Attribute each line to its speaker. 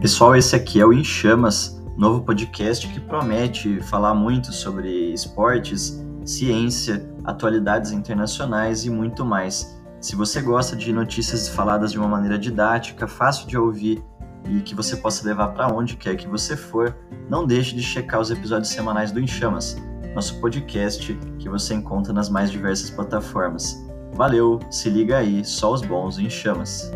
Speaker 1: Pessoal, esse aqui é o Em Chamas, novo podcast que promete falar muito sobre esportes, ciência, atualidades internacionais e muito mais. Se você gosta de notícias faladas de uma maneira didática, fácil de ouvir e que você possa levar para onde quer que você for, não deixe de checar os episódios semanais do Em Chamas, nosso podcast que você encontra nas mais diversas plataformas. Valeu, se liga aí, só os bons em chamas.